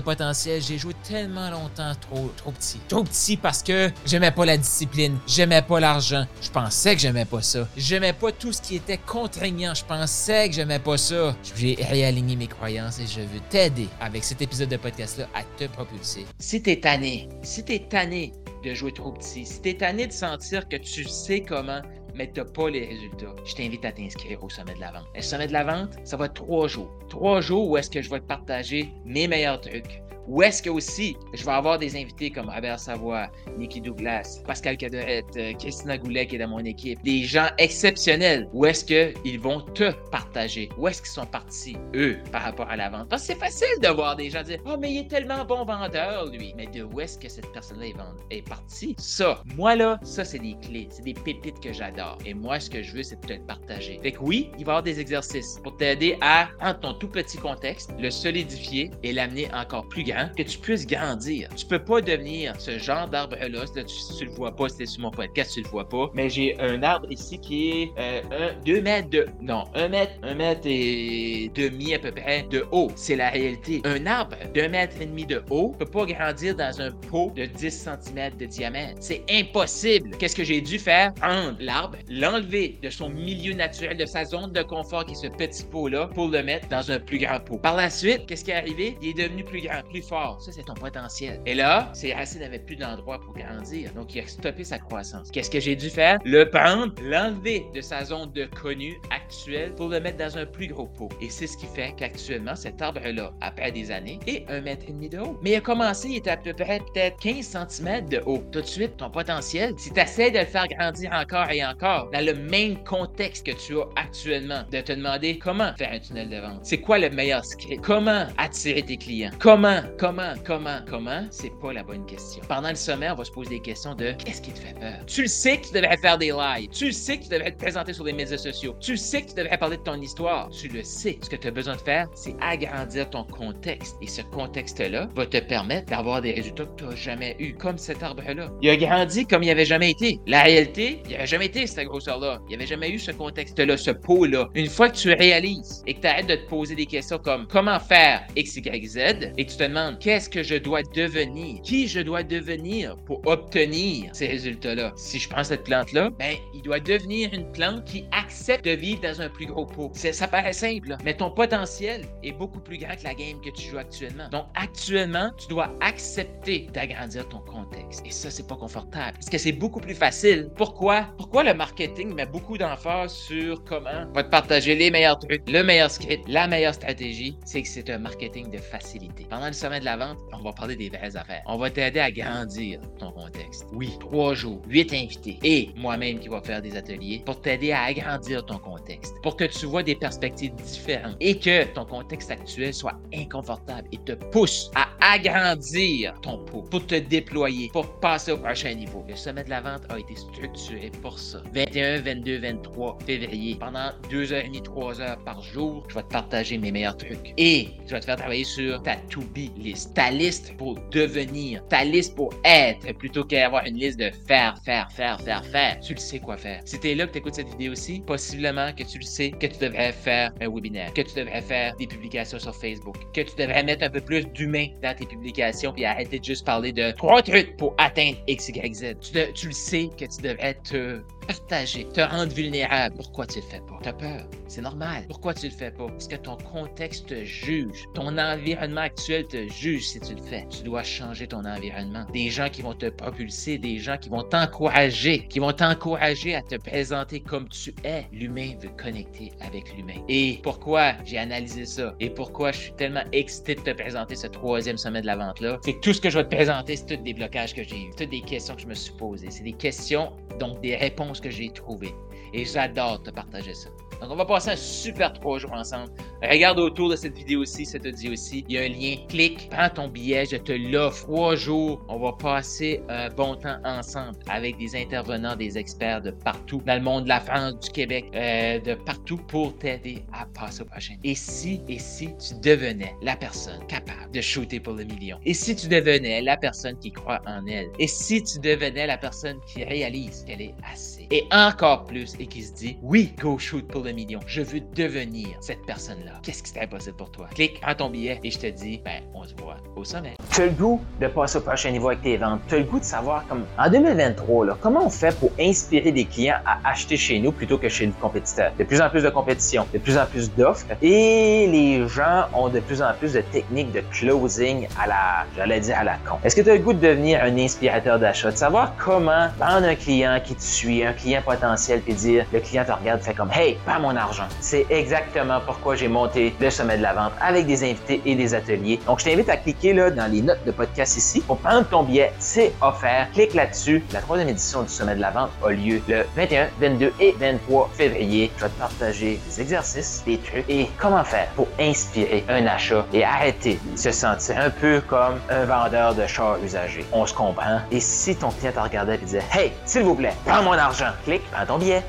potentiel. J'ai joué tellement longtemps trop, trop petit. Trop petit parce que j'aimais pas la discipline, j'aimais pas l'argent. Je pensais que j'aimais pas ça. J'aimais pas tout ce qui était contraignant. Je pensais que j'aimais pas ça. J'ai réaligné mes croyances et je veux t'aider avec cet épisode de podcast-là à te propulser. Si t'es tanné, si t'es tanné de jouer trop petit, si t'es tanné de sentir que tu sais comment mais tu n'as pas les résultats, je t'invite à t'inscrire au sommet de la vente. Le sommet de la vente, ça va être trois jours. Trois jours où est-ce que je vais te partager mes meilleurs trucs, ou est-ce que aussi, je vais avoir des invités comme Robert Savoie, Nikki Douglas, Pascal Cadorette, euh, Christina Goulet qui est dans mon équipe, des gens exceptionnels. Où est-ce qu'ils vont te partager? Où est-ce qu'ils sont partis, eux, par rapport à la vente? Parce que c'est facile de voir des gens dire Oh, mais il est tellement bon vendeur, lui. Mais de où est-ce que cette personne-là est, partie? Ça, moi là, ça, c'est des clés, c'est des pépites que j'adore. Et moi, ce que je veux, c'est de te partager. Fait que oui, il va y avoir des exercices pour t'aider à prendre ton tout petit contexte, le solidifier et l'amener encore plus grand que tu puisses grandir. Tu peux pas devenir ce genre d'arbre-là. Tu, tu le vois pas, c'était sur mon podcast, tu le vois pas. Mais j'ai un arbre ici qui est euh, 2 mètres de. Non, 1 mètre, 1 mètre et demi à peu près de haut. C'est la réalité. Un arbre d'un mètre et demi de haut peut pas grandir dans un pot de 10 cm de diamètre. C'est impossible. Qu'est-ce que j'ai dû faire? Prendre l'arbre, l'enlever de son milieu naturel, de sa zone de confort qui est ce petit pot-là, pour le mettre dans un plus grand pot. Par la suite, qu'est-ce qui est arrivé? Il est devenu plus grand, plus Ça, c'est ton potentiel. Et là, ces racines n'avaient plus d'endroit pour grandir. Donc, il a stoppé sa croissance. Qu'est-ce que j'ai dû faire? Le prendre, l'enlever de sa zone de connu actuelle pour le mettre dans un plus gros pot. Et c'est ce qui fait qu'actuellement, cet arbre-là, après des années, est un mètre et demi de haut. Mais il a commencé, il était à peu près peut-être 15 cm de haut. Tout de suite, ton potentiel, si tu essaies de le faire grandir encore et encore, dans le même contexte que tu as actuellement, de te demander comment faire un tunnel de vente, c'est quoi le meilleur script, comment attirer tes clients, comment Comment, comment, comment, c'est pas la bonne question. Pendant le sommet, on va se poser des questions de qu'est-ce qui te fait peur? Tu le sais que tu devrais faire des lives. Tu le sais que tu devrais te présenter sur les médias sociaux. Tu le sais que tu devrais parler de ton histoire. Tu le sais. Ce que tu as besoin de faire, c'est agrandir ton contexte. Et ce contexte-là va te permettre d'avoir des résultats que tu n'as jamais eu, comme cet arbre-là. Il a grandi comme il n'y avait jamais été. La réalité, il n'y avait jamais été cette grosseur-là. Il n'y avait jamais eu ce contexte-là, ce pot-là. Une fois que tu réalises et que tu arrêtes de te poser des questions comme comment faire X, Y, Z, et tu te demandes qu'est-ce que je dois devenir, qui je dois devenir pour obtenir ces résultats-là. Si je prends cette plante-là, ben, il doit devenir une plante qui accepte de vivre dans un plus gros pot. Ça paraît simple, mais ton potentiel est beaucoup plus grand que la game que tu joues actuellement. Donc, actuellement, tu dois accepter d'agrandir ton contexte. Et ça, c'est pas confortable. Parce que c'est beaucoup plus facile. Pourquoi? Pourquoi le marketing met beaucoup d'emphase sur comment va te partager les meilleurs trucs, le meilleur script, la meilleure stratégie? C'est que c'est un marketing de facilité. Pendant le sommet de la vente, on va parler des vraies affaires. On va t'aider à grandir ton contexte. Oui, trois jours, huit invités et moi-même qui va faire des ateliers pour t'aider à agrandir ton contexte, pour que tu vois des perspectives différentes et que ton contexte actuel soit inconfortable et te pousse à agrandir ton pot, pour te déployer, pour passer au prochain niveau. Le sommet de la vente a été structuré pour ça. 21, 22, 23 février, pendant deux heures et demie, trois heures par jour, je vais te partager mes meilleurs trucs et je vais te faire travailler sur ta to-be ta liste pour devenir, ta liste pour être, plutôt qu'avoir une liste de faire, faire, faire, faire, faire. Tu le sais quoi faire. Si t'es là que t'écoutes cette vidéo aussi, possiblement que tu le sais que tu devrais faire un webinaire, que tu devrais faire des publications sur Facebook, que tu devrais mettre un peu plus d'humain dans tes publications puis arrêter de juste parler de trois trucs pour atteindre X, Y, Z. Tu, tu le sais que tu devrais te partager, te rendre vulnérable. Pourquoi tu le fais pas? T'as peur. C'est normal. Pourquoi tu le fais pas? Parce que ton contexte te juge. Ton environnement actuel te juge si tu le fais. Tu dois changer ton environnement. Des gens qui vont te propulser, des gens qui vont t'encourager, qui vont t'encourager à te présenter comme tu es. L'humain veut connecter avec l'humain. Et pourquoi j'ai analysé ça? Et pourquoi je suis tellement excité de te présenter ce troisième sommet de la vente-là? C'est que tout ce que je vais te présenter, c'est tous des blocages que j'ai eu, toutes des questions que je me suis posées. C'est des questions, donc des réponses que j'ai trouvées. Et j'adore te partager ça. Donc, on va passer un super trois jours ensemble. Regarde autour de cette vidéo-ci, ça te dit aussi, il y a un lien. Clique, prends ton billet, je te l'offre. Trois jours, on va passer un bon temps ensemble avec des intervenants, des experts de partout dans le monde de la France, du Québec, euh, de partout pour t'aider à passer au prochain. Et si, et si tu devenais la personne capable de shooter pour le million? Et si tu devenais la personne qui croit en elle? Et si tu devenais la personne qui réalise qu'elle est assez? Et encore plus, et qui se dit, oui, go shoot pour le million. Je veux devenir cette personne-là. Qu'est-ce qui serait possible pour toi? Clique, prends ton billet et je te dis, ben, on se voit au sommet. Tu as le goût de passer au prochain niveau avec tes ventes. Tu as le goût de savoir, comme en 2023, là, comment on fait pour inspirer des clients à acheter chez nous plutôt que chez le compétiteur? De plus en plus de compétition, de plus en plus d'offres et les gens ont de plus en plus de techniques de closing à la, j'allais dire à la con. Est-ce que tu as le goût de devenir un inspirateur d'achat, de savoir comment vendre un client qui te suit, un client potentiel, puis dire, le client te regarde, fait comme, hey, pas mon argent. C'est exactement pourquoi j'ai le sommet de la vente avec des invités et des ateliers. Donc, je t'invite à cliquer là dans les notes de podcast ici pour prendre ton billet. C'est offert. Clique là-dessus. La troisième édition du sommet de la vente a lieu le 21, 22 et 23 février. Je vais te partager des exercices, des trucs et comment faire pour inspirer un achat et arrêter de se sentir un peu comme un vendeur de chars usagés. On se comprend. Et si ton client te regardait et disait, hey, s'il vous plaît, prends mon argent, clique, prends ton billet.